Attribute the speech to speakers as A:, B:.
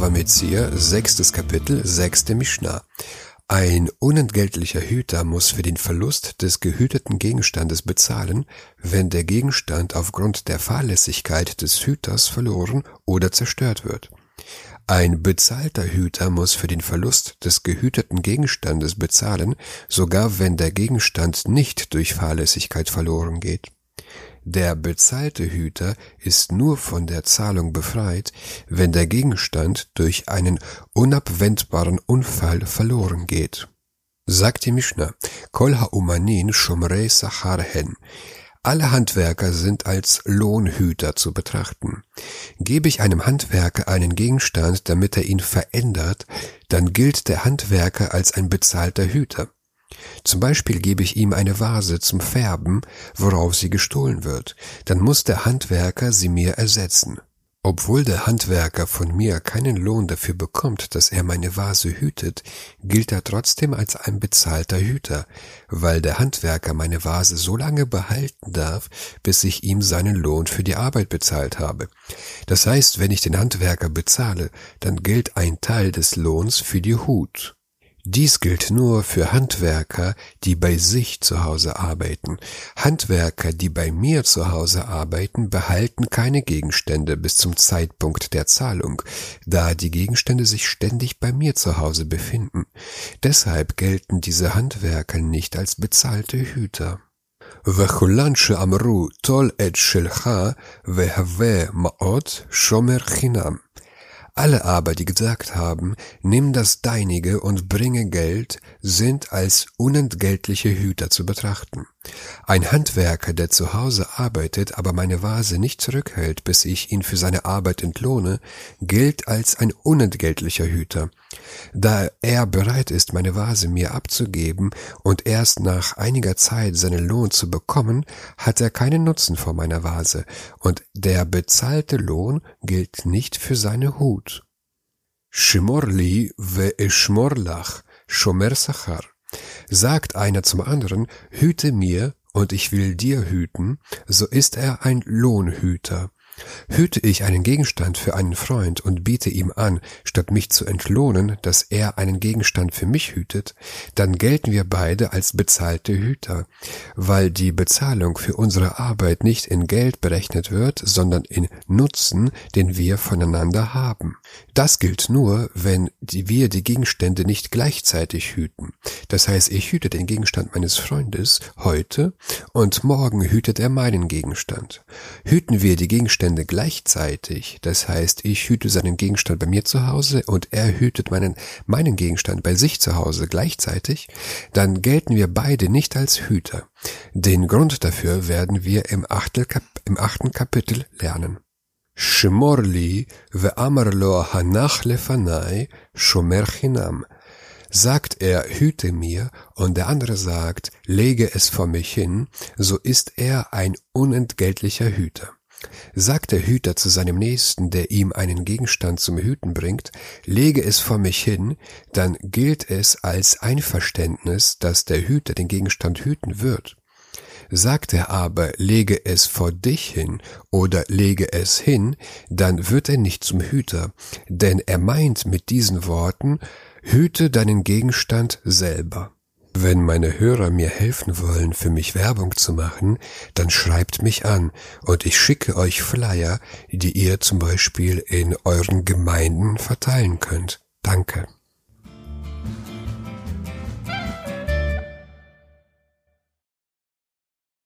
A: Bava Metzir, sechstes Kapitel, sechste Mishnah. Ein unentgeltlicher Hüter muss für den Verlust des gehüteten Gegenstandes bezahlen, wenn der Gegenstand aufgrund der Fahrlässigkeit des Hüters verloren oder zerstört wird. Ein bezahlter Hüter muss für den Verlust des gehüteten Gegenstandes bezahlen, sogar wenn der Gegenstand nicht durch Fahrlässigkeit verloren geht. Der bezahlte Hüter ist nur von der Zahlung befreit, wenn der Gegenstand durch einen unabwendbaren Unfall verloren geht. Sagt die Mishnah, Kol ha'umanin shomrei sachar hen. Alle Handwerker sind als Lohnhüter zu betrachten. Gebe ich einem Handwerker einen Gegenstand, damit er ihn verändert, dann gilt der Handwerker als ein bezahlter Hüter. Zum Beispiel gebe ich ihm eine Vase zum Färben, worauf sie gestohlen wird, dann muss der Handwerker sie mir ersetzen. Obwohl der Handwerker von mir keinen Lohn dafür bekommt, dass er meine Vase hütet, gilt er trotzdem als ein bezahlter Hüter, weil der Handwerker meine Vase so lange behalten darf, bis ich ihm seinen Lohn für die Arbeit bezahlt habe. Das heißt, wenn ich den Handwerker bezahle, dann gilt ein Teil des Lohns für die Hut. Dies gilt nur für Handwerker, die bei sich zu Hause arbeiten. Handwerker, die bei mir zu Hause arbeiten, behalten keine Gegenstände bis zum Zeitpunkt der Zahlung, da die Gegenstände sich ständig bei mir zu Hause befinden. Deshalb gelten diese Handwerker nicht als bezahlte Hüter. וכולן שאמרו טול את שלך והווה מעות שומר חינם. Alle aber, die gesagt haben, nimm das Deinige und bringe Geld, sind als unentgeltliche Hüter zu betrachten. Ein Handwerker, der zu Hause arbeitet, aber meine Vase nicht zurückhält, bis ich ihn für seine Arbeit entlohne, gilt als ein unentgeltlicher Hüter. Da er bereit ist, meine Vase mir abzugeben und erst nach einiger Zeit seinen Lohn zu bekommen, hat er keinen Nutzen vor meiner Vase, und der bezahlte Lohn gilt nicht für seine Hut. Shimorli ve eshmorlach, shomer sachar. Sagt einer zum anderen, hüte mir, und ich will dir hüten, so ist er ein Lohnhüter. Hüte ich einen Gegenstand für einen Freund und biete ihm an, statt mich zu entlohnen, dass er einen Gegenstand für mich hütet, dann gelten wir beide als bezahlte Hüter, weil die Bezahlung für unsere Arbeit nicht in Geld berechnet wird, sondern in Nutzen, den wir voneinander haben. Das gilt nur, wenn wir die Gegenstände nicht gleichzeitig hüten. Das heißt, ich hüte den Gegenstand meines Freundes heute und morgen hütet er meinen Gegenstand. Hüten wir die Gegenstände Gegenstände gleichzeitig. Das heißt, ich hüte seinen Gegenstand bei mir zu Hause und er hütet meinen, meinen Gegenstand bei sich zu Hause gleichzeitig, dann gelten wir beide nicht als Hüter. Den Grund dafür werden wir im, Achtelkap im achten Kapitel lernen. שמור לי ואמר לו הנח לפניי שומר חינם. Sagt er, hüte mir, und der andere sagt, lege es vor mich hin, so ist er ein unentgeltlicher Hüter. Sagt der Hüter zu seinem Nächsten, der ihm einen Gegenstand zum Hüten bringt, lege es vor mich hin, dann gilt es als Einverständnis, dass der Hüter den Gegenstand hüten wird. Sagt er aber, lege es vor dich hin oder lege es hin, dann wird er nicht zum Hüter, denn er meint mit diesen Worten, hüte deinen Gegenstand selber. Wenn meine Hörer mir helfen wollen, für mich Werbung zu machen, dann schreibt mich an und ich schicke euch Flyer, die ihr zum Beispiel in euren Gemeinden verteilen könnt. Danke.